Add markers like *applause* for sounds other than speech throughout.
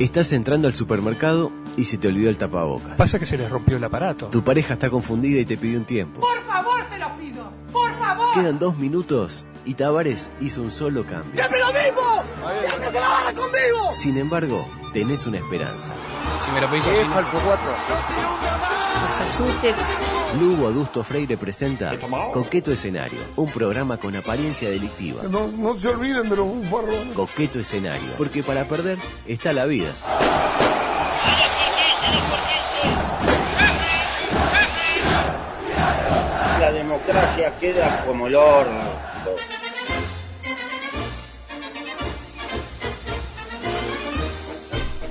Estás entrando al supermercado y se te olvidó el tapabocas. Pasa que se les rompió el aparato. Tu pareja está confundida y te pidió un tiempo. Por favor, se lo pido. Por favor. Quedan dos minutos y Tavares hizo un solo cambio. ¡Siempre lo mismo! ¡Siempre se la barra conmigo! Sin embargo, tenés una esperanza. Si me lo pedís así. Lugo Adusto Freire presenta Coqueto Escenario, un programa con apariencia delictiva. No, no se olviden de los bufarrones. Coqueto Escenario, porque para perder está la vida. La democracia queda como el horno.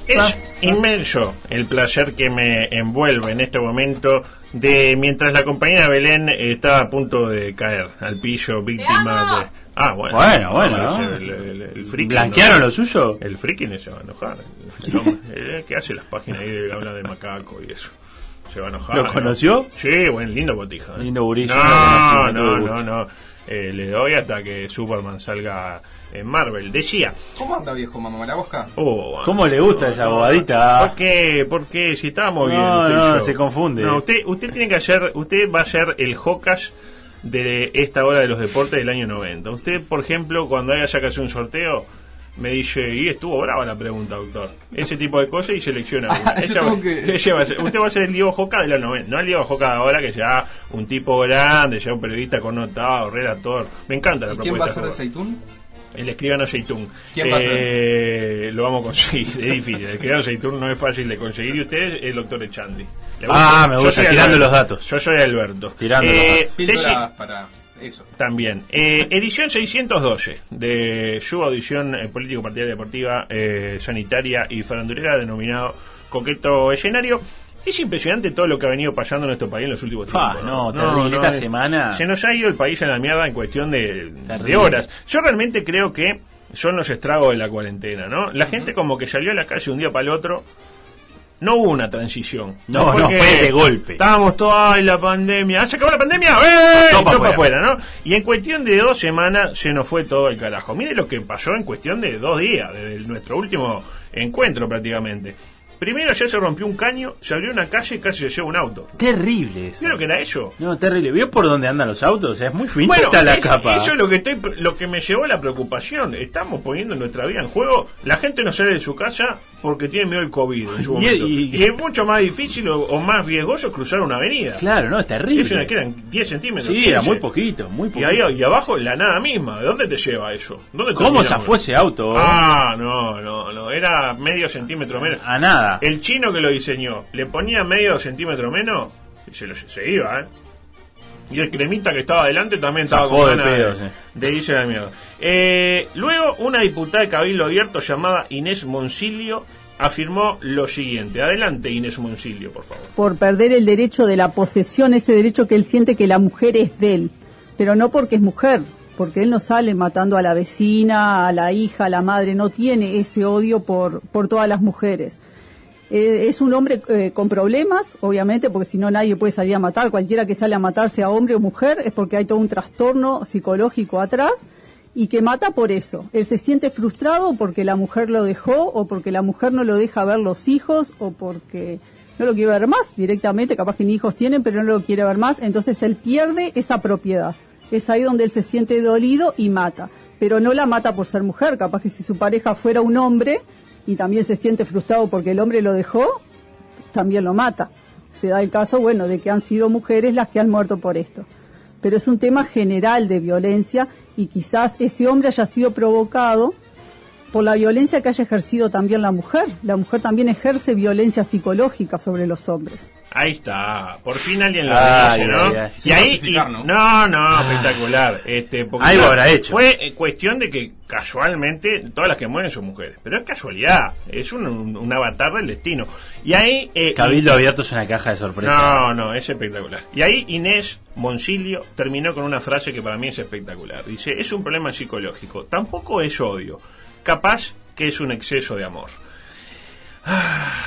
Es inmenso el placer que me envuelve en este momento de mientras la compañera Belén estaba a punto de caer al piso víctima de... Ah, bueno. Bueno, bueno, ese, ¿no? El, el- el friki ¿Blanquearon no- lo suyo? El friki no se va a enojar. El eh, ¿Qué hace las páginas ahí de habla de macaco y eso? Se va a enojar. ¿Lo ¿no? conoció? Sí, buen lindo botija. ¿eh? Lindo no, no, no, no, no. Eh, le doy hasta que Superman salga en Marvel. Decía, ¿Cómo anda, viejo mamá Marabosca? Oh, ¿Cómo le gusta esa bobadita? ¿Por qué? ¿Por qué? Si estábamos No, bien. usted no, yo. se confunde. No, usted, usted tiene que hacer, usted va a ser el Hocas de esta hora de los deportes del año 90. Usted, por ejemplo, cuando haya que hacer un sorteo, me dice, y estuvo brava la pregunta, doctor. Ese tipo de cosas y selecciona *laughs* una. Ah, Ella que- *laughs* usted va a ser el Diego Joca de los 90, no el Diego Joca de ahora, que sea un tipo grande, ya un periodista connotado, relator. Me encanta la ¿Y propuesta. quién va a ser de. Seitún? El escribano Seitún. ¿Quién va a ser? Eh, Lo vamos a conseguir, es difícil. El escribano Seitún no es fácil de conseguir. Y usted es el doctor Echandi. ¿Le Ah, me gusta, tirando Alberto. los datos. Yo soy Alberto. Tirando los Eh, datos. Píldoras deci- para eso. También. Eh, edición 612 de su audición eh, político partidaria deportiva, eh, sanitaria y farandulera denominado Coqueto Escenario. Es impresionante todo lo que ha venido pasando en nuestro país en los últimos tiempos. no, terrible. Esta semana- Se nos ha ido el país en la mierda en cuestión de, de horas. Yo realmente creo que son los estragos de la cuarentena, ¿no? La gente como que salió a la calle un día para el otro. No hubo una transición. No, no, fue de golpe. Estábamos todos, ay, la pandemia. ¿Ah, ¿Se acabó la pandemia? ¡Eh! Todo Y pa' todo pa' afuera. afuera, ¿no? Y en cuestión de dos semanas se nos fue todo el carajo. Mire lo que pasó en cuestión de dos días, desde nuestro último encuentro prácticamente. Primero ya se rompió un caño, se abrió una calle y casi se llevó un auto. Terrible eso. ¿Vio lo que era eso? No, terrible. ¿Vio por dónde andan los autos? O sea, es muy finita Bueno, la es- capa. eso es lo que estoy, lo que me llevó a la preocupación. Estamos poniendo nuestra vida en juego. La gente no sale de su casa porque tiene miedo del COVID en su *laughs* Y- y- Y, es mucho más difícil o, o más riesgoso cruzar una avenida. Claro, no, es terrible. Eso que eran 10 centímetros. Sí, era 15. muy poquito, muy Y poquito. ahí y abajo la nada misma. ¿De dónde te lleva eso? ¿Dónde ¿Cómo termina? zafó ese auto? Ah, no, no, no. Era medio centímetro menos. A nada. El chino que lo diseñó le ponía medio centímetro menos y se, lo, se iba, ¿eh? Y el cremita que estaba adelante también estaba Zafó con de ganas pedo, de, sí. de irse a la mierda. Eh, luego, una diputada de Cabildo Abierto llamada Inés Moncilio afirmó lo siguiente. Adelante, Inés Moncilio, por favor. por perder el derecho de la posesión, ese derecho que él siente que la mujer es de él, pero no porque es mujer, porque él no sale matando a la vecina, a la hija, a la madre, no tiene ese odio por, por todas las mujeres. Eh, es un hombre eh, con problemas, obviamente, porque si no nadie puede salir a matar, cualquiera que sale a matar, sea hombre o mujer, es porque hay todo un trastorno psicológico atrás y que mata por eso. Él se siente frustrado porque la mujer lo dejó o porque la mujer no lo deja ver los hijos o porque no lo quiere ver más directamente, capaz que ni hijos tienen, pero no lo quiere ver más, entonces él pierde esa propiedad. Es ahí donde él se siente dolido y mata, pero no la mata por ser mujer, capaz que si su pareja fuera un hombre y también se siente frustrado porque el hombre lo dejó, también lo mata. Se da el caso, bueno, de que han sido mujeres las que han muerto por esto. Pero es un tema general de violencia y quizás ese hombre haya sido provocado por la violencia que haya ejercido también la mujer. La mujer también ejerce violencia psicológica sobre los hombres. Ahí está, por fin alguien lo Ay, dice, ¿no? ay. Y ahí, y- ¿no? no, no, espectacular. Este, porque Algo claro, habrá hecho. Fue eh, cuestión de que casualmente todas las que mueren son mujeres, pero es casualidad, es un, un- un avatar del destino. Y ahí eh, Cabildo Abierto es una caja de sorpresa. no, no, es espectacular. Y ahí Inés Moncilio terminó con una frase que para mí es espectacular. Dice, es un problema psicológico, tampoco es odio, capaz que es un exceso de amor. Ah,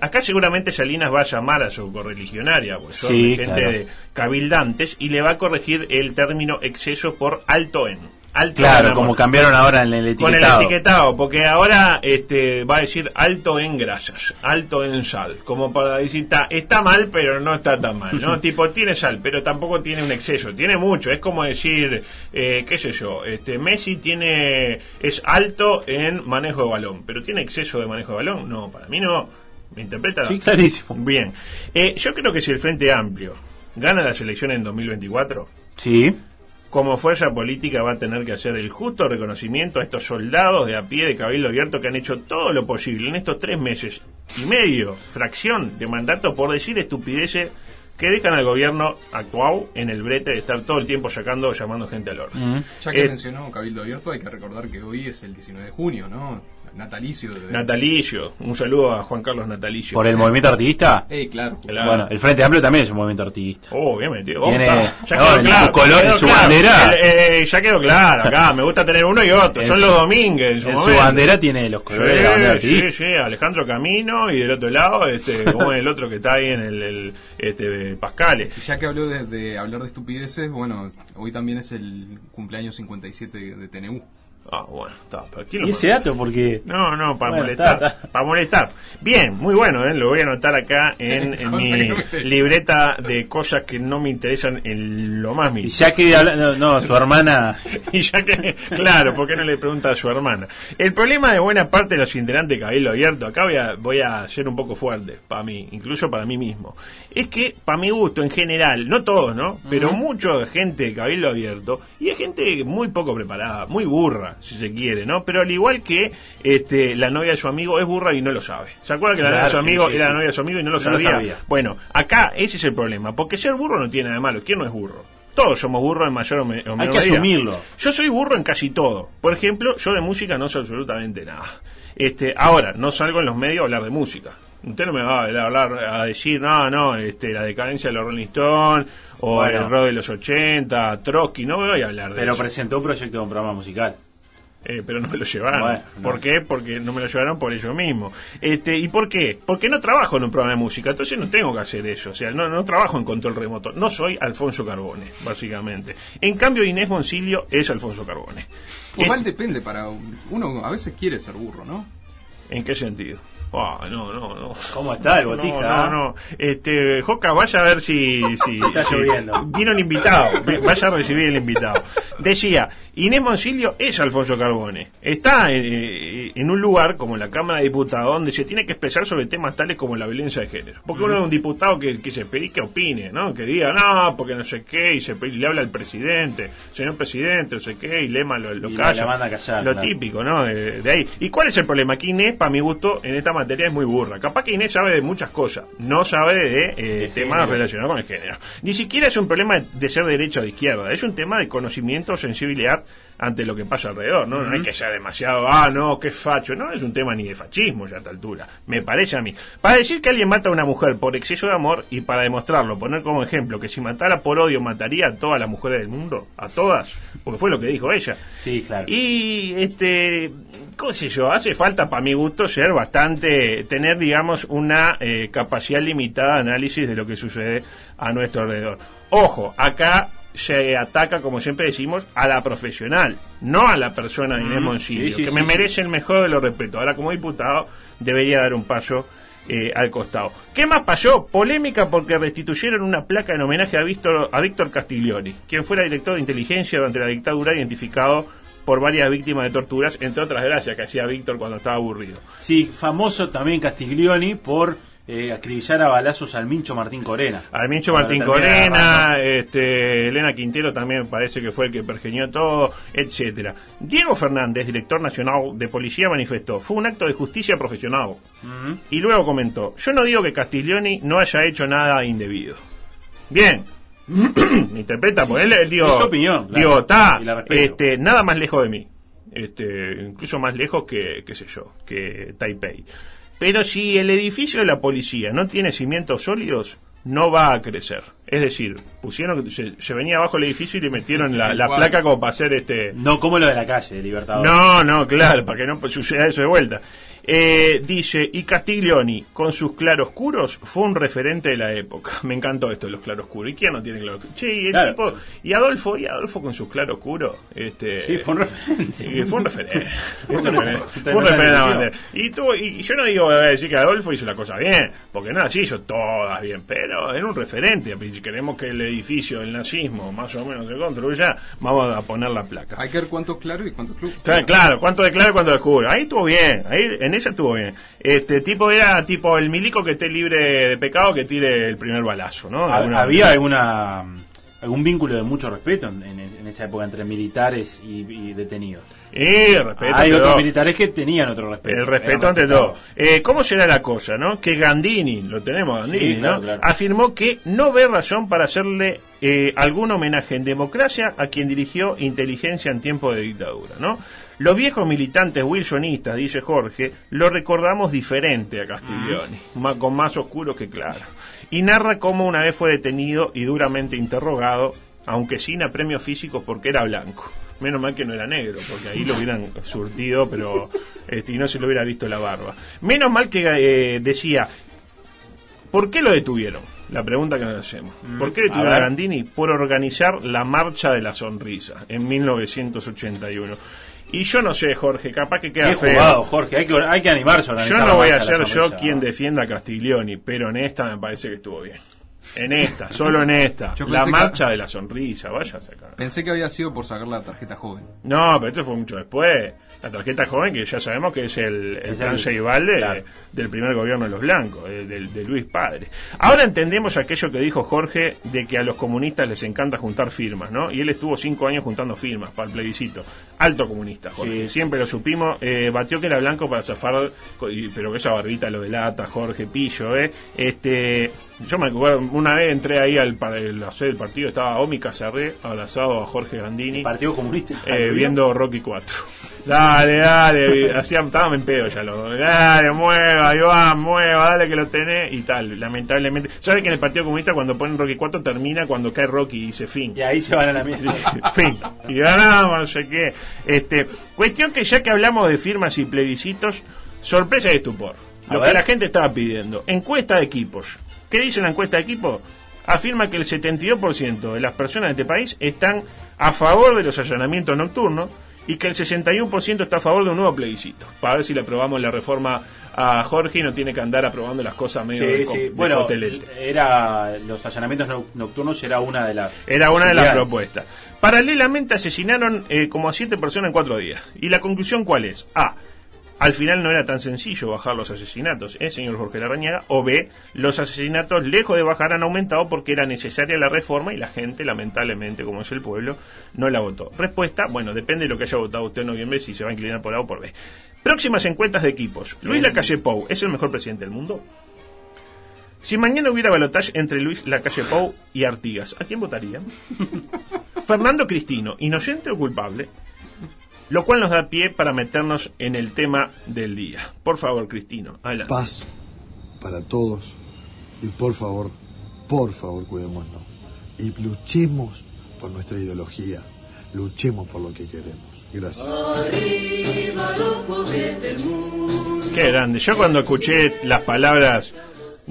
Acá seguramente Salinas va a llamar a su correligionaria, pues son Sí, gente claro. de cabildantes, y le va a corregir el término exceso por alto en. Alto Claro, como cambiaron ahora en el Con el etiquetado. etiquetado, porque ahora este, va a decir alto en grasas, alto en sal, como para decir, está, está mal, pero no está tan mal, ¿no? *laughs* tipo, tiene sal, pero tampoco tiene un exceso, tiene mucho, es como decir, eh, qué sé yo, este, Messi tiene, es alto en manejo de balón, pero tiene exceso de manejo de balón, no, para mí no, me interpreta. Sí, clarísimo. Bien, Eh, yo creo que si el Frente Amplio gana las elecciones en 2024, Sí. Como fuerza política va a tener que hacer el justo reconocimiento a estos soldados de a pie de Cabildo Abierto que han hecho todo lo posible en estos tres meses y medio, fracción de mandato, por decir estupideces que dejan al gobierno actual en el brete de estar todo el tiempo sacando, llamando gente al orden. Ya que Eh, mencionó Cabildo Abierto, hay que recordar que hoy es el 19 de junio, ¿no? Natalicio de... Natalicio, un saludo a Juan Carlos Natalicio. Por el movimiento artista. Ey, claro. Claro. Bueno, el Frente Amplio también es un movimiento artista. Oh, obviamente. Oh, Tiene- ya no, quedó claro. su color, quedó su claro. bandera. Eh, eh, ya quedó claro acá. Me gusta tener uno y otro. En Son su- los domínguez. En su, En su bandera tiene los colores de la bandera Sí, sí, Alejandro Camino y del otro lado, este, como el otro que está ahí en el, el, este, Pascale. Y ya que habló de, de hablar de estupideces, bueno, hoy también es el cumpleaños 57 de TNU. Ah, bueno, está. pero ¿quién lo ¿Y ese dato? Porque. No, no, para Bueno, molestar. Para molestar. Bien, muy bueno, ¿eh? lo voy a anotar acá en, *laughs* mi no libreta de cosas que no me interesan en lo más Y mínimo. ya que habla- no, no, su hermana. *laughs* Y ya que, claro, ¿por qué no le pregunta a su hermana? El problema de buena parte de los integrantes de Cabildo Abierto, acá voy a, voy a ser un poco fuerte, para mí, incluso para mí mismo, es que, para mi gusto en general, no todos, ¿no? Pero mucho gente de Cabildo Abierto, y hay gente muy poco preparada, muy burra, si se quiere, ¿no? Pero al igual que este, la novia de su amigo es burra y no lo sabe. ¿Se acuerda que la novia de su sí, amigo sí, era la novia de su amigo y no lo No lo sabía? Bueno, acá ese es el problema, porque ser burro no tiene nada de malo. ¿Quién no es burro? Todos somos burros en mayor o, me- o menor que medida. asumirlo. Yo soy burro en casi todo. Por ejemplo, yo de música no sé absolutamente nada. Este, ahora, no salgo en los medios a hablar de música. Usted no me va a hablar a decir, no, no, este, la decadencia de los Rolling Stones o Bueno. el rock de los 80, Trotsky, no me voy a hablar de Pero eso. presentó un proyecto de un programa musical. Eh, pero no me lo llevaron. Bueno, ¿Por no. qué? Porque no me lo llevaron por ellos mismos. Este, ¿Y por qué? Porque no trabajo en un programa de música, entonces no tengo que hacer eso. O sea, no, no trabajo en control remoto. No soy Alfonso Carbone, básicamente. En cambio, Inés Moncilio es Alfonso Carbone. Igual depende para... un- Uno a veces quiere ser burro, ¿no? ¿En qué sentido? Ah, no, no, no. ¿Cómo está el No, botija? no, ah? no. Este, Joca, vaya a ver si, *laughs* si, Está si- lloviendo. Vino el invitado. Vaya a recibir el invitado. Decía, Inés Moncilio es Alfonso Carbone. Está eh, en un lugar como la Cámara de Diputados donde se tiene que expresar sobre temas tales como la violencia de género. Porque uno es un diputado que, que se pedí que opine, ¿no? Que diga, no, porque no sé qué, y se y le habla al presidente, señor presidente, no sé qué, y Lema lo, lo Y la- calla. la manda callar, Lo claro. típico, ¿no? De, de ahí. ¿Y cuál es el problema? Que Inés, para mi gusto, en esta materia es muy burra. Capaz que Inés sabe de muchas cosas, no sabe de, eh, temas género. relacionados con el género. Ni siquiera es un problema de ser derecha o de izquierda, es un tema de conocimiento, sensibilidad ante lo que pasa alrededor, ¿no? No hay que ser demasiado, ah, no, qué facho, no es un tema ni de fascismo ya a esta altura, me parece a mí. Para decir que alguien mata a una mujer por exceso de amor y para demostrarlo, poner como ejemplo que si matara por odio mataría a todas las mujeres del mundo, a todas, porque fue lo que dijo ella. Sí, claro. Y este, qué sé yo, hace falta para mi gusto ser bastante, tener digamos una eh, capacidad limitada de análisis de lo que sucede a nuestro alrededor. Ojo, acá se ataca, como siempre decimos, a la profesional, no a la persona de Inés Moncilio, sí, sí, que sí, me merece el mejor de los respetos. Ahora, como diputado, debería dar un paso eh, al costado. ¿Qué más pasó? Polémica porque restituyeron una placa en homenaje a Víctor, a Víctor Castiglioni, quien fuera director de inteligencia durante la dictadura, identificado por varias víctimas de torturas, entre otras gracias que hacía Víctor cuando estaba aburrido. Sí, famoso también Castiglioni por eh, acribillar a balazos al Mincho Martín Corena. Armincho Para Martín Corena, este, Elena Quintero también parece que fue el que pergeñó todo, etcétera. Diego Fernández, director nacional de policía, manifestó, fue un acto de justicia profesional. Y luego comentó, yo no digo que Castiglioni no haya hecho nada indebido. Bien. Me *coughs* interpreta, porque él, él digo, Es su opinión, claro, digo, está, este, nada más lejos de mí. Este, incluso más lejos que, qué sé yo, que Taipei. Pero si el edificio de la policía no tiene cimientos sólidos, no va a crecer. Es decir, pusieron, se, se venía abajo el edificio y le metieron la, la placa como para hacer este, No como lo de la calle, de Libertador. no, no, claro, para que no suceda eso de vuelta. Eh, dice, y Castiglioni, con sus claroscuros, fue un referente de la época. *laughs* Me encantó esto de los claroscuros. ¿Y quién no tiene claroscuros? Che, y, el Claro. tipo- y Adolfo, y Adolfo con sus claroscuros. Este, Sí, fue un referente. y fue un referente. *laughs* Fue un referente. Fue un referente de la lo bandera. Y, tuvo- y- yo no digo voy a decir que Adolfo hizo la cosa bien, porque no así hizo todas bien, pero era un referente. Y Si queremos que el edificio del nazismo más o menos se construya, vamos a poner la placa. Hay que ver cuánto claro y cuánto club. Claro, claro, cuánto declara y cuánto descubre. Ahí estuvo bien, ahí en esa estuvo bien. Este tipo era tipo el milico que esté libre de pecado que tire el primer balazo, ¿no? Alguna Había alguna algún vínculo de mucho respeto en, en- en esa época entre militares y, y detenidos. Y respeto. Hay otros todo. militares que tenían otro respeto. El respeto ante todo. Eh, ¿Cómo será la cosa, no? Que Gandini, lo tenemos Gandini, Sí, claro, ¿no? claro. Afirmó que no ve razón para hacerle eh, algún homenaje en democracia a quien dirigió inteligencia en tiempo de dictadura, ¿no? Los viejos militantes wilsonistas, dice Jorge, lo recordamos diferente a Castiglioni, ma- con más oscuro que claro. Y narra cómo una vez fue detenido y duramente interrogado, aunque sin apremios físicos porque era blanco. Menos mal que no era negro, porque ahí lo hubieran surtido, pero este, y no se le hubiera visto la barba. Menos mal que eh, decía, ¿por qué lo detuvieron? La pregunta que nos hacemos. ¿Por qué detuvieron a. Gandini? Por organizar la Marcha de la Sonrisa en 1981. Y yo no sé, Jorge, capaz que queda Qué feo. jugado, Jorge. Hay que, hay que animarse a Yo no voy a ser yo quien defienda a Castiglioni, pero en esta me parece que estuvo bien. En esta, solo en esta. Yo La que- marcha de la sonrisa, vaya a sacar. Pensé que había sido por sacar la tarjeta joven. No, pero esto fue mucho después. La tarjeta joven, que ya sabemos que es el, el plan Ceibal de- claro. del primer gobierno de los blancos, de, de- de Luis Padre. Ahora entendemos aquello que dijo Jorge de que a los comunistas les encanta juntar firmas, ¿no? Y él estuvo cinco años juntando firmas para el plebiscito. Alto comunista, Jorge. Sí. Siempre lo supimos. Eh, batió que era blanco para zafar, pero que esa barbita lo delata, Jorge Pillo, ¿eh? Este, yo me acuerdo, una vez entré ahí al, pa- la sede del partido, estaba Omi Cacerré abrazado a Jorge Gandini. Partido Comunista. Eh, viendo Rocky 4. *laughs* Dale, dale, hacía, estábamos en pedo ya lo. Dale, mueva, Iván, mueva, dale que lo tenés y tal. Lamentablemente. ¿Sabe que en el Partido Comunista cuando ponen Rocky 4 termina cuando cae Rocky y dice fin? Y ahí se van a la mierda. *laughs* fin. Y ganamos, no sé qué. Este, cuestión que ya que hablamos de firmas y plebiscitos, sorpresa y estupor. A Lo ver. que la gente estaba pidiendo. Encuesta de equipos. ¿Qué dice la encuesta de equipos? Afirma que el 72% de las personas de este país están a favor de los allanamientos nocturnos y que el 61% está a favor de un nuevo plebiscito. Para ver si le aprobamos la reforma a Jorge y no tiene que andar aprobando las cosas medio Sí, de, sí. de Bueno, era los allanamientos no- nocturnos era una de las Era una de las propuestas. Paralelamente asesinaron eh, como a siete personas en cuatro días. ¿Y la conclusión cuál es? A. Al final no era tan sencillo bajar los asesinatos, ¿eh, señor Jorge Larrañaga? O B. Los asesinatos, lejos de bajar, han aumentado porque era necesaria la reforma y la gente, lamentablemente, como es el pueblo, no la votó. Respuesta, bueno, depende de lo que haya votado usted en noviembre, si se va a inclinar por A o por B. Próximas encuestas de equipos. Luis Lacalle Pou, ¿es el mejor presidente del mundo? Si mañana hubiera balotaje entre Luis Lacalle Pou y Artigas, ¿a quién votarían? *laughs* Fernando Cristino, inocente o culpable, lo cual nos da pie para meternos en el tema del día. Por favor, Cristino, adelante. Paz para todos. Y por favor, por favor, cuidémonos. Y luchemos por nuestra ideología. Luchemos por lo que queremos. Gracias. Qué grande. Yo cuando escuché las palabras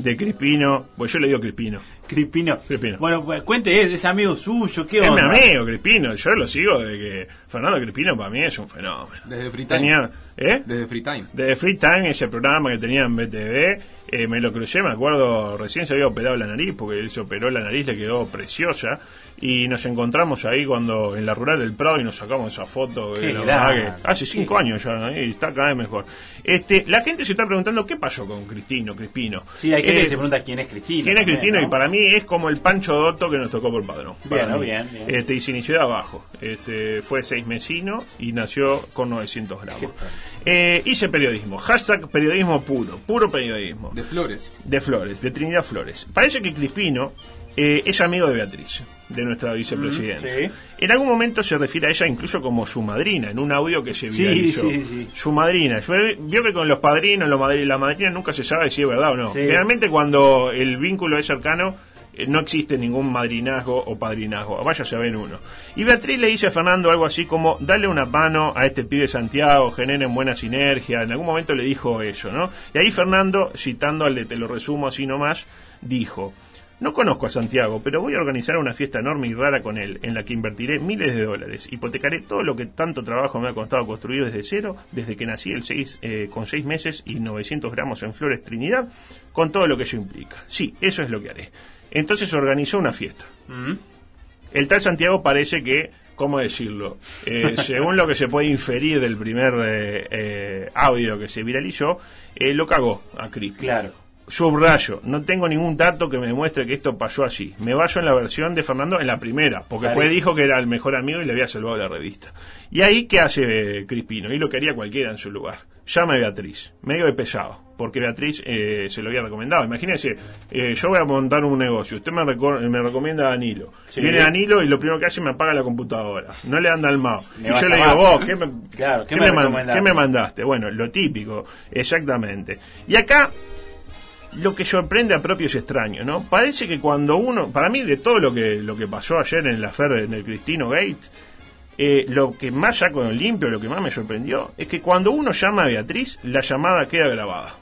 de Crispino, pues yo le digo Crispino. Crispino. Crispino. Bueno, pues, cuente, es, es amigo suyo, ¿qué Es mi amigo Crispino, yo lo sigo de que Fernando Crispino para mí es un fenómeno. Desde Free Time. Tenía, ¿eh? Desde Free Time. de Free Time, ese programa que tenía en BTV, eh, me lo crucé, me acuerdo, recién se había operado la nariz, porque él se operó la nariz, le quedó preciosa, y nos encontramos ahí cuando en la rural del Prado y nos sacamos esa foto, Qué eh, la verdad que hace cinco años ya, ¿no? y está cada vez mejor. Este, la gente se está preguntando qué pasó con Cristino, Crispino. Sí, hay gente Eh, que se pregunta quién es Cristina. ¿Quién es también, Cristino? ¿no? Y para mí es como el Pancho Dotto que nos tocó por padrón. Bien, bien, bien. Este, y se inició de abajo. Este, fue seis mesino y nació con 900 gramos. Eh, hice periodismo. Hashtag periodismo puro. Puro periodismo. De Flores. De Flores, de Trinidad Flores. Parece que Crispino eh, es amigo de Beatriz, de nuestra vicepresidenta. Mm, sí. En algún momento se refiere a ella incluso como su madrina, en un audio que se Sí, viralizó. sí, sí. Su madrina. Vio que con los padrinos, los madri- la madrina nunca se sabe si es verdad o no. Sí. Generalmente cuando el vínculo es cercano, eh, no existe ningún madrinazgo o padrinazgo, vaya a ver uno. Y Beatriz le dice a Fernando algo así como, dale una mano a este pibe Santiago, generen buena sinergia, en algún momento le dijo eso, ¿no? Y ahí Fernando, citando al de te lo resumo así nomás, dijo, no conozco a Santiago, pero voy a organizar una fiesta enorme y rara con él, en la que invertiré miles de dólares. Hipotecaré todo lo que tanto trabajo me ha costado construir desde cero, desde que nací el seis, eh, con seis meses y 900 gramos en Flores Trinidad, con todo lo que eso implica. Sí, eso es lo que haré. Entonces organizó una fiesta. Mm. El tal Santiago parece que, ¿cómo decirlo? Eh, *laughs* según lo que se puede inferir del primer eh, eh, audio que se viralizó, eh, lo cagó a Chris. Claro. Subrayo, no tengo ningún dato que me demuestre que esto pasó así. Me baso en la versión de Fernando en la primera, porque Claro. después dijo que era el mejor amigo y le había salvado la revista. Y ahí, ¿qué hace eh, Crispino? Y lo quería cualquiera en su lugar. Llama a Beatriz, medio de pesado, porque Beatriz eh, se lo había recomendado. Imagínese, eh, yo voy a montar un negocio, usted me, recor- me recomienda a Danilo. Sí. Viene Danilo y lo primero que hace me apaga la computadora. No le anda al mao. Y yo le digo, vos, ¿qué me, Claro, ¿qué ¿qué me me man- recomendaste? qué me mandaste? Bueno, lo típico, exactamente. Y acá lo que sorprende a propios extraños, ¿no? Parece que cuando uno, para mí de todo lo que lo que pasó ayer en la fer en el Cristino Gate, eh, lo que más ya con el limpio, lo que más me sorprendió, es que cuando uno llama a Beatriz, la llamada queda grabada.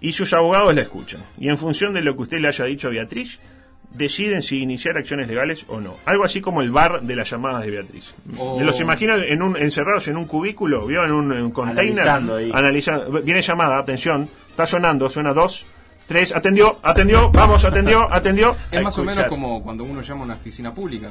Y sus abogados la escuchan. Y en función de lo que usted le haya dicho a Beatriz, deciden si iniciar acciones legales o no. Algo así como el bar de las llamadas de Beatriz. Oh. Los imagino en un, encerrados en un cubículo, ¿vio? En un, en un container. Analizando ahí. analizando. Viene llamada, atención, está sonando, suena dos, tres, atendió, atendió, vamos, atendió, atendió. Es más o menos como cuando uno llama a una oficina pública.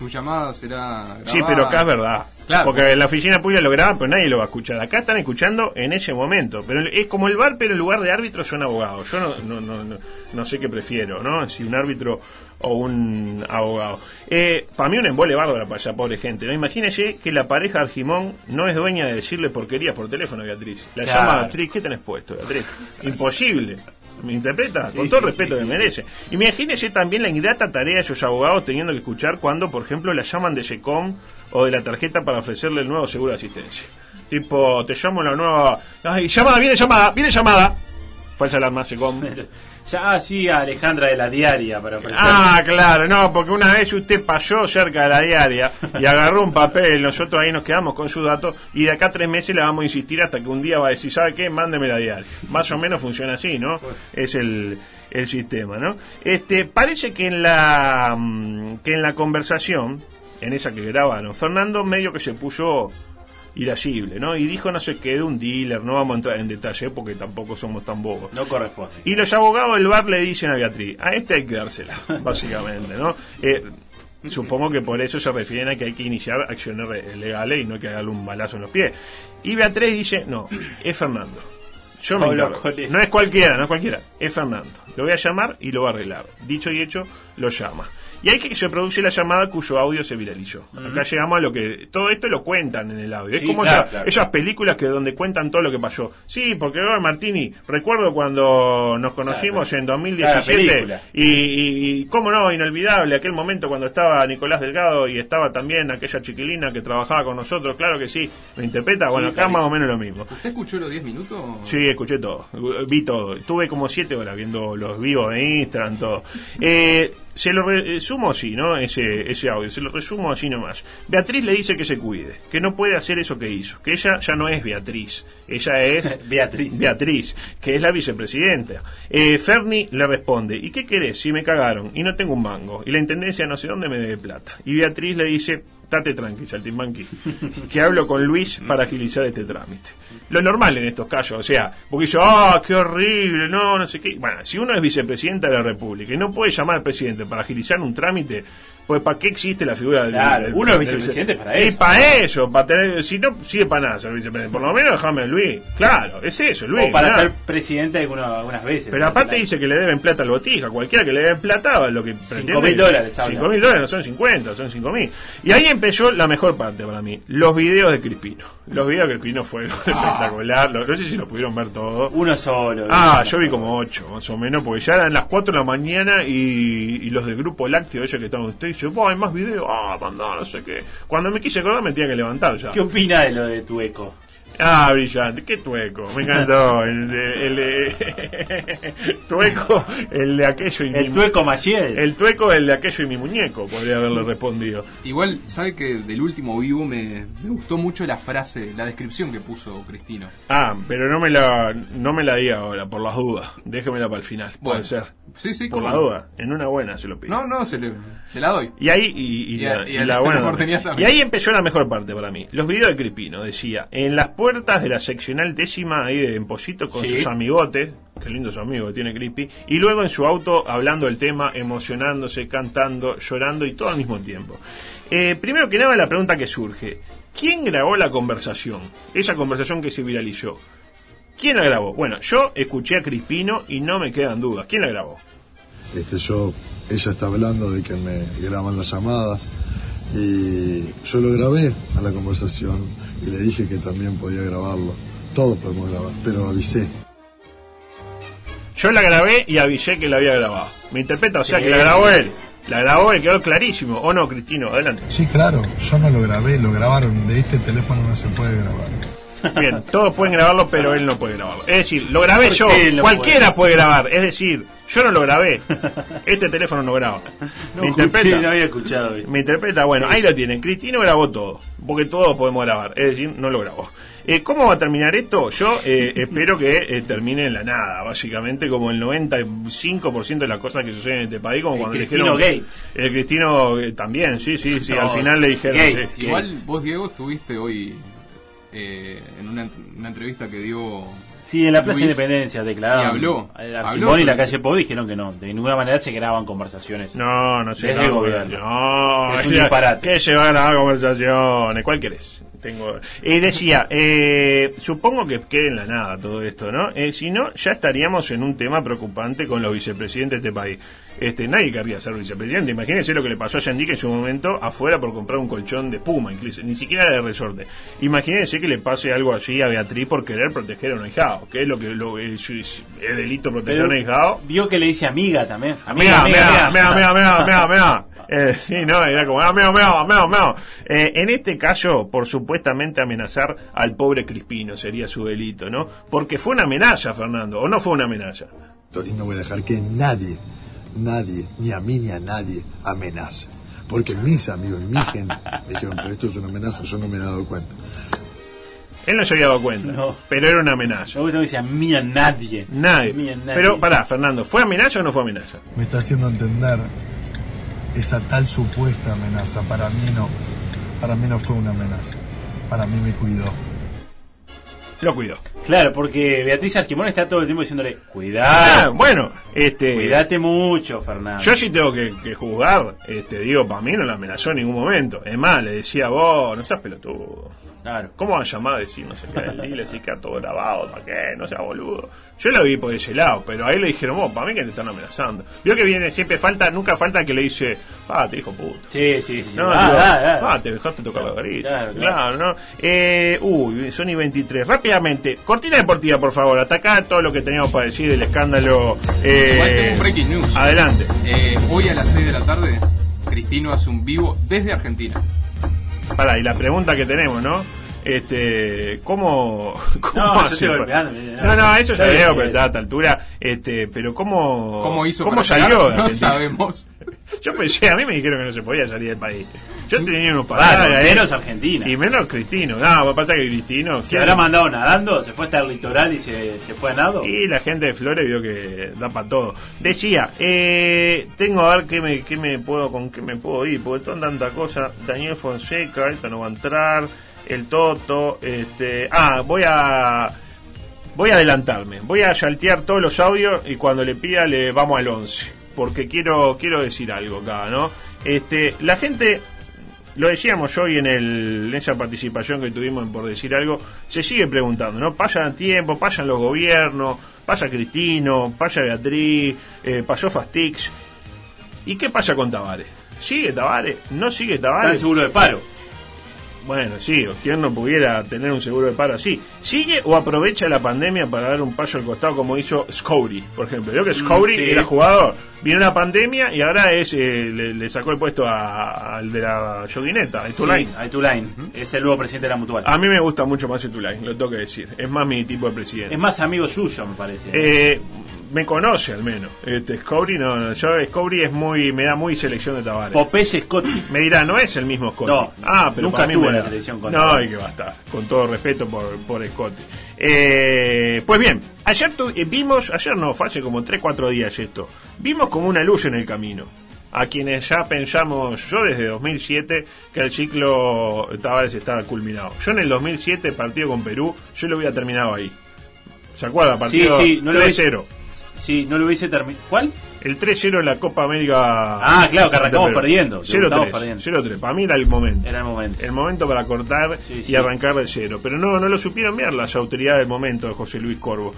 Su llamada será grabada. Sí, pero acá es verdad. Claro. Porque en la oficina pública lo graban, pero nadie lo va a escuchar. Acá están escuchando en ese momento. Pero es como el bar, pero en lugar de árbitro son abogados. Yo no, no, no, no, no sé qué prefiero, ¿no? Si un árbitro o un abogado. Eh, para mí un embole bárbara para esa pobre gente. ¿no? Imagínese que la pareja Argimón no es dueña de decirle porquerías por teléfono a Beatriz. La Claro. llama Beatriz, ¿qué tenés puesto, Beatriz? *laughs* Imposible. ¿Me interpreta? Sí, Con todo sí, el respeto sí, que merece. Imagínese también la ingrata tarea de esos abogados teniendo que escuchar cuando, por ejemplo, la llaman de SECOM o de la tarjeta para ofrecerle el nuevo seguro de asistencia. Tipo, te llamo la nueva... Ay, llamada, viene llamada, viene llamada. Falsa alarma SECOM. Ya así a Alejandra de la diaria para ofrecer. Ah, claro, no, porque una vez usted pasó cerca de la diaria y agarró un papel, nosotros ahí nos quedamos con su dato y de acá a tres meses le vamos a insistir hasta que un día va a decir, ¿sabe qué? Mándeme la diaria. Más o menos funciona así, ¿no? Es el, el sistema, ¿no? Este, parece que en la, mm, que en la conversación, en esa que grabaron, Fernando medio que se puso irascible, ¿no? Y dijo no sé qué de un dealer, no vamos a entrar en detalle porque tampoco somos tan bobos. No corresponde. Y los abogados del bar le dicen a Beatriz, a este hay que dársela, *laughs* básicamente, ¿no? Eh, supongo que por eso se refieren a que hay que iniciar acciones legales y no hay que darle un balazo en los pies. Y Beatriz dice, no, es Fernando. Yo me. No es cualquiera, no es cualquiera, es Fernando. Lo voy a llamar y lo va a arreglar. Dicho y hecho, lo llama. Y ahí que se produce la llamada cuyo audio se viralizó. Acá llegamos a lo que... Todo esto lo cuentan en el audio. es Sí, como claro, esa- claro. esas películas que donde cuentan todo lo que pasó. Sí, porque Robert Martini, recuerdo cuando nos conocimos en 2017 Claro, película. y, y, y, cómo no, inolvidable aquel momento cuando estaba Nicolás Delgado y estaba también aquella chiquilina que trabajaba con nosotros, claro que sí, ¿me interpreta? Bueno, acá clarísimo. más o menos lo mismo. ¿Usted escuchó los 10 minutos? Sí, escuché todo, vi todo. Tuve como siete horas viendo los vivos de Instagram, todo. Eh, se lo resumo así, ¿no? Ese, ese audio, se lo resumo así nomás. Beatriz le dice que se cuide, que no puede hacer eso que hizo, que ella ya no es Beatriz, ella es *laughs* Beatriz. Beatriz, que es la vicepresidenta. Eh, Ferni le responde, ¿y qué querés si me cagaron y no tengo un mango? Y la intendencia no sé dónde me debe plata. Y Beatriz le dice, tate tranqui, saltimbanqui, que hablo con Luis para agilizar este trámite. Lo normal en estos casos, o sea, porque dice, ah, qué horrible, no, no sé qué. Bueno, si uno es vicepresidenta de la República y no puede llamar al presidente para agilizar un trámite, pues ¿para qué existe la figura del Claro, del- uno es vicepresidente para Y eso. para eso, para tener, si no sirve para nada ser vicepresidente, por lo menos déjame Luis. Claro, es eso, Luis. o para nada. ser presidente alguna- algunas veces. Pero aparte dice que le deben plata al botija, cualquiera que le deben plata, lo que pretende. mil dólares habla. 5 mil dólares, no son 50, son 5 mil. Y ahí empezó la mejor parte para mí, los videos de Crispino. Los videos de Crispino fueron espectacular, lo- no sé si los pudieron ver todos. Uno solo. Ah, uno yo vi como 8, más o menos, porque ya eran las 4 de la mañana y, y los del grupo lácteo, ellos que estaban usted, dice, "Oh, hay más videos, ah, mandá, no sé qué. Cuando me quise acordar me tenía que levantar ya. ¿Qué opina de lo de tu eco? Ah, brillante, qué tueco, me encantó. El, de- el de- *laughs* tueco, el de aquello y El mi- tueco Maciel. El tueco, el de aquello y mi muñeco, podría haberle respondido. Igual, ¿sabe que del último vivo me, me gustó mucho la frase, la descripción que puso Cristino? Ah, pero no me la, no me la diga ahora, por las dudas. Déjemela para el final, puede ser. Sí, sí, Por la duda, en una buena se lo pido. No, no, se, le, se la doy. Y ahí, y, y Y la, a- y y a la la buena oportunidad también. Y también. ahí empezó la mejor parte para mí. Los videos de Cripino, decía, en las puertas de la seccional décima ahí de Empollito con Sí. sus amigotes, qué lindo su amigo que tiene Cripi, y luego en su auto hablando del tema, emocionándose, cantando, llorando y todo al mismo tiempo. Eh, primero que nada la pregunta que surge, ¿quién grabó la conversación? Esa conversación que se viralizó. ¿Quién la grabó? Bueno, yo escuché a Crispino y no me quedan dudas. ¿Quién la grabó? Este, yo, ella está hablando de que me graban las llamadas y yo lo grabé a la conversación y le dije que también podía grabarlo. Todos podemos grabar, pero avisé. Yo la grabé y avisé que la había grabado. ¿Me interpreta? O sea Sí, que la grabó él. La grabó él, quedó clarísimo. ¿O no, Cristino? Adelante. Sí, claro, yo no lo grabé, lo grabaron. De este teléfono no se puede grabar. Bien, todos pueden grabarlo, pero él no puede grabarlo. Es decir, lo grabé ¿Por yo. Cualquiera puede? grabar. Es decir, yo no lo grabé. Este teléfono no graba. No, ¿Me escuché, interpreta? no había escuchado. Me interpreta, bueno, ahí lo tienen. Cristino grabó todo, porque todos podemos grabar, es decir, no lo grabó. Eh, ¿Cómo va a terminar esto? Yo eh, *laughs* espero que eh, termine en la nada, básicamente, como el 95% de las cosas que suceden en este país, como El cuando le Cristino dijeron. Gates. El Cristino eh, también, sí, sí, sí, No, al final le dijeron. Gates. sí. Igual vos, Diego, estuviste hoy eh, en una, una entrevista que dio... Sí, en la Plaza Luis, Independencia declararon. y habló, habló y la calle Pau dijeron que no. De ninguna manera se graban conversaciones. No, no sé. Desde el no, Es un disparate. ¿Qué se van a grabar conversaciones? ¿Cuál querés? Tengo... Eh, decía, eh, supongo que quede en la nada todo esto, ¿no? Eh, si no, ya estaríamos en un tema preocupante con los vicepresidentes de este país. Este, nadie querría ser vicepresidente. Imagínense lo que le pasó a Yandique en su momento afuera por comprar un colchón de Puma, incluso, ni siquiera de resorte. Imagínense que le pase algo así a Beatriz por querer proteger a un ahijado. ¿Qué es lo que lo, es, es- es delito proteger a un ahijado? vio que le dice amiga también. Amiga, amiga, amiga, amiga, amiga, amiga, amiga. Eh, sí, no, era como, amiga, amiga, amiga, amiga. Eh, en este caso, por supuestamente amenazar al pobre Crispino sería su delito, ¿no? Porque fue una amenaza, Fernando, o no fue una amenaza. Y no voy a dejar que nadie, nadie, ni a mí ni a nadie, amenace. Porque mis amigos, mi gente, *laughs* me dijeron, pero esto es una amenaza, yo no me he dado cuenta. Él no se había dado cuenta, No. pero era una amenaza. Yo me decía mía nadie. Nadie. Mía, nadie. Pero pará, Fernando, ¿fue amenaza o no fue amenaza? Me está haciendo entender esa tal supuesta amenaza. Para mí no. Para mí no fue una amenaza. Para mí me cuidó. Lo cuidó. Claro, porque Beatriz Arquimón está todo el tiempo diciéndole, Ah, cuidado, bueno, este. cuídate mucho, Fernando. Yo sí tengo que, que juzgar, este, digo, para mí no la amenazó en ningún momento. Es más, le decía, vos, no seas pelotudo. Claro. ¿Cómo va a llamar a decir no sé qué del deal? Así que todo grabado, ¿para qué? No sea boludo. Yo lo vi por ese lado, pero ahí le dijeron, vos, para mí que te están amenazando. Vio que viene, siempre falta, nunca falta que le dice, ah, te dijo puto. Sí, sí, sí. No, ah, digo, ah, ah. ah, te dejaste tocar la garita. Claro, Claro, claro. ¿no? Eh, uy, Sony 23. Rápidamente, cortina deportiva, por favor. Atacá todo lo que teníamos para decir del escándalo. Eh, Igual tengo un breaking news. Adelante. Eh, hoy a las 6 de la tarde, Cristino hace un vivo desde Argentina. Pará, y la pregunta que tenemos, ¿no? Este, ¿cómo, *laughs* cómo No, hace? No, no, eso ya veo, pero está a esta altura. Este, pero ¿cómo, ¿Cómo hizo cómo para salió llegar? No sabemos. Yo pensé, a mí me dijeron que no se podía salir del país. Yo tenía unos Claro, paradas. menos Argentina. Y menos Cristino. No, pasa que Cristino. Se habrá mandado nadando, se fue hasta el litoral y se, se fue a nado. Y la gente de Flores vio que da para todo. Decía, eh, tengo a ver qué me, qué me puedo, con qué me puedo ir, porque son tanta cosa. Daniel Fonseca, ahorita no va a entrar. El Toto, este, ah, voy a, voy a adelantarme, voy a saltear todos los audios y cuando le pida le vamos al 11, porque quiero, quiero decir algo acá, ¿no? Este, la gente lo decíamos hoy en, el, en esa participación que tuvimos en por decir algo, se sigue preguntando, ¿no? Pasan tiempo, pasan los gobiernos, pasa Cristino, pasa Beatriz, eh, pasó Fastix. ¿Y qué pasa con Tavares? ¿Sigue Tavares? ¿No sigue Está Tavares? seguro de paro. Bueno, sí, o quien no pudiera tener un seguro de paro así. ¿Sigue o aprovecha la pandemia para dar un paso al costado como hizo Scoury, por ejemplo? Yo que Scoury sí. era jugador, vino la pandemia y ahora es eh, le, le sacó el puesto a- al de la. Sí, a. Es el nuevo presidente de la Mutual. A mí me gusta mucho más el Tulane, lo tengo que decir. Es más mi tipo de presidente. Es más amigo suyo, me parece. Eh, me conoce al menos. Este Scoury no, no, yo Scoury es muy me da muy selección de Tavares. Popeye Scotti. Me dirá, no es el mismo Scotty. No, ah, pero nunca para mí estuvo me la da. televisión con No, y que basta. Con todo respeto por, por Scotty. Eh, pues bien, ayer tu- eh, vimos, ayer no, fue hace como 3-4 días esto. Vimos como una luz en el camino. A quienes ya pensamos, yo desde 2007, que el ciclo Tavares estaba culminado. Yo en el 2007, partido con Perú, yo lo hubiera terminado ahí. ¿Se acuerda? Partido Sí, sí, no lo 3-0. Sí, no lo hubiese terminado. ¿Cuál? El 3-0 en la Copa América. Ah, claro, que arrancamos Perú. perdiendo, debutamos 0-3. perdiendo. 0-3. Para mí era el momento. Era el momento. El momento para cortar Sí, y sí. arrancar de cero. Pero no, no lo supieron ver las autoridades del momento de José Luis Corvo.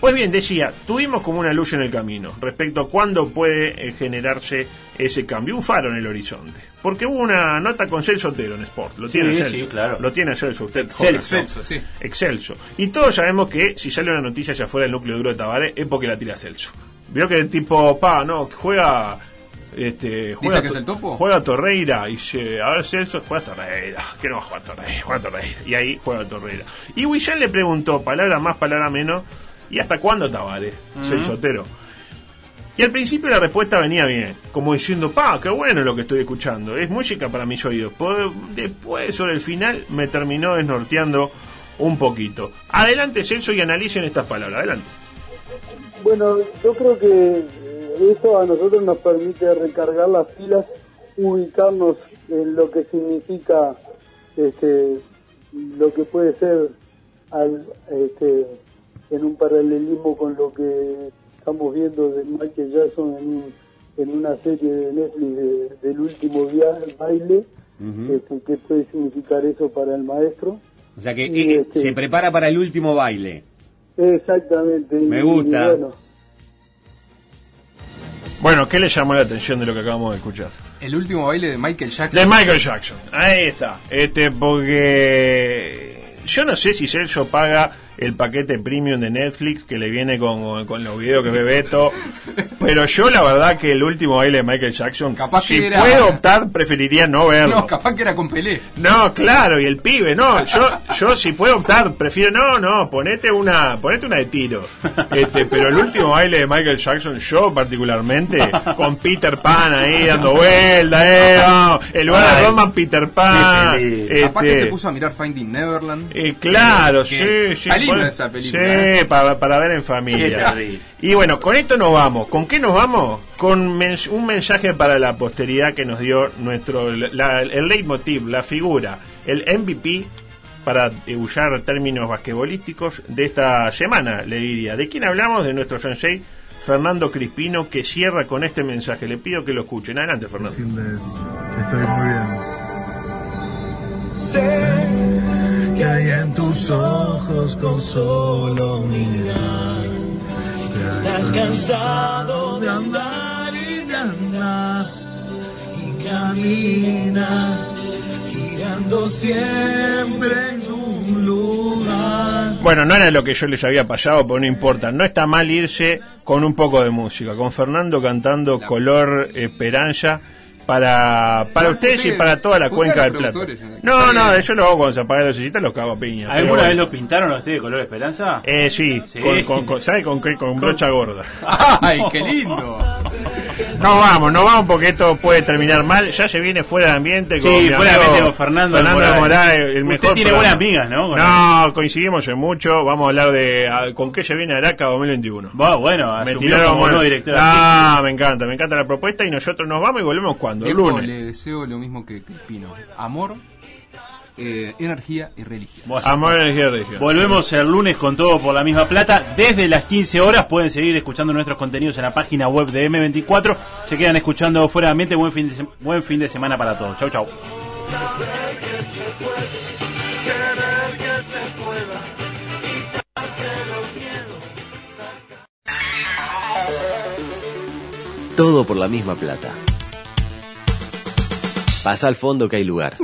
Pues bien, decía, tuvimos como una luz en el camino respecto a cuándo puede eh, generarse ese cambio, un faro en el horizonte. Porque hubo una nota con Celso Otero en Sport, lo tiene Sí, Celso. sí, claro. Lo tiene Celso, usted. Excelso. sí. Excelso. Y todos sabemos que si sale una noticia hacia afuera del núcleo duro de Tabaré es porque la tira Celso. Vio que el tipo, pa, no, juega. Este, juega que es el topo? Juega Torreira y dice, a ver Celso, juega Torreira. Que no va a jugar Torreira, juega Torreira. Y ahí juega Torreira. Y Huillán le preguntó, palabra más, palabra menos, ¿y hasta cuándo Tabaré? Celso Otero. Y al principio la respuesta venía bien, como diciendo, pa, qué bueno lo que estoy escuchando, es música para mis oídos. Después, sobre el final, me terminó desnorteando un poquito. Adelante, Celso, y analicen estas palabras. Adelante. Bueno, yo creo que eh, eso a nosotros nos permite recargar las pilas, ubicarnos en lo que significa este, lo que puede ser al, este, en un paralelismo con lo que estamos viendo de Michael Jackson en, un- en una serie de Netflix de- del último viaje, baile, este, qué puede significar eso para el maestro. O sea que Y, eh, este, se prepara para el último baile. Exactamente. y- Me gusta. y bueno, Bueno, ¿qué le llamó la atención de lo que acabamos de escuchar? El último baile de Michael Jackson. De Michael Jackson. Ahí está. Este, porque yo no sé si Celso paga el paquete premium de Netflix que le viene con, con los videos que ve Beto. Pero yo la verdad que el último baile de Michael Jackson, Capaz si que era- puedo optar, preferiría no verlo. No, capaz que era con Pelé. No, claro, y el pibe, no, yo, yo si puedo optar, prefiero, no, no, ponete una, ponete una de tiro. Este, pero el último baile de Michael Jackson, yo particularmente, con Peter Pan ahí dando vuelta, eh, vamos, el lugar de Ay, Roma, Peter Pan. feliz. Capaz que Este, se puso a mirar Finding Neverland. eh, claro, sí, sí. Está linda pon- esa película. Sí, para, para ver en familia. Y bueno, con esto nos vamos. ¿Con qué nos vamos? Con un mensaje para la posteridad que nos dio nuestro la- el leitmotiv, la figura, el MVP para usar términos basquetbolísticos de esta semana, le diría. ¿De quién hablamos? De nuestro sensei Fernando Crispino, que cierra con este mensaje. Le pido que lo escuchen. Adelante, Fernando. decirles que estoy muy bien. Que hay en tus ojos con solo mirar. Estás cansado de andar y de andar y camina girando siempre en un lugar. Bueno, no era lo que yo les había pasado, pero no importa. No está mal irse con un poco de música, con Fernando cantando Color Esperanza para, para ustedes y ustedes- para toda la ustedes cuenca del los Plata. ¿no? No, yo lo hago cuando se apaga la lucecita, los cago a piña. ¿Alguna vez bueno. lo pintaron a usted de color esperanza? Eh, sí, Sí. Con, con, con- ¿sabe con qué? Con brocha gorda. *laughs* ¡Ay, qué lindo! No vamos, no vamos porque esto puede terminar mal. Ya se viene fuera de ambiente con Sí, fuera de ambiente con Fernando Fernando. Moraes, el Usted mejor tiene programa. buenas amigas, ¿no? No, coincidimos en mucho. Vamos a hablar de a- con qué se viene Araca 2021. Va, bueno, Me tiraron como nuevo director Ah, me encanta, me encanta la propuesta y nosotros nos vamos y volvemos cuando, el lunes. le deseo lo mismo que Crispino. Amor, eh, energía y religión. Bueno, Amor, energía, religión. Volvemos el lunes con todo por la misma plata. Desde las 15 horas pueden seguir escuchando nuestros contenidos en la página web de M24. Se quedan escuchando fuera de ambiente. Buen fin de, se- buen fin de semana para todos. Chau, chau. Todo por la misma plata. Pasa al fondo que hay lugar.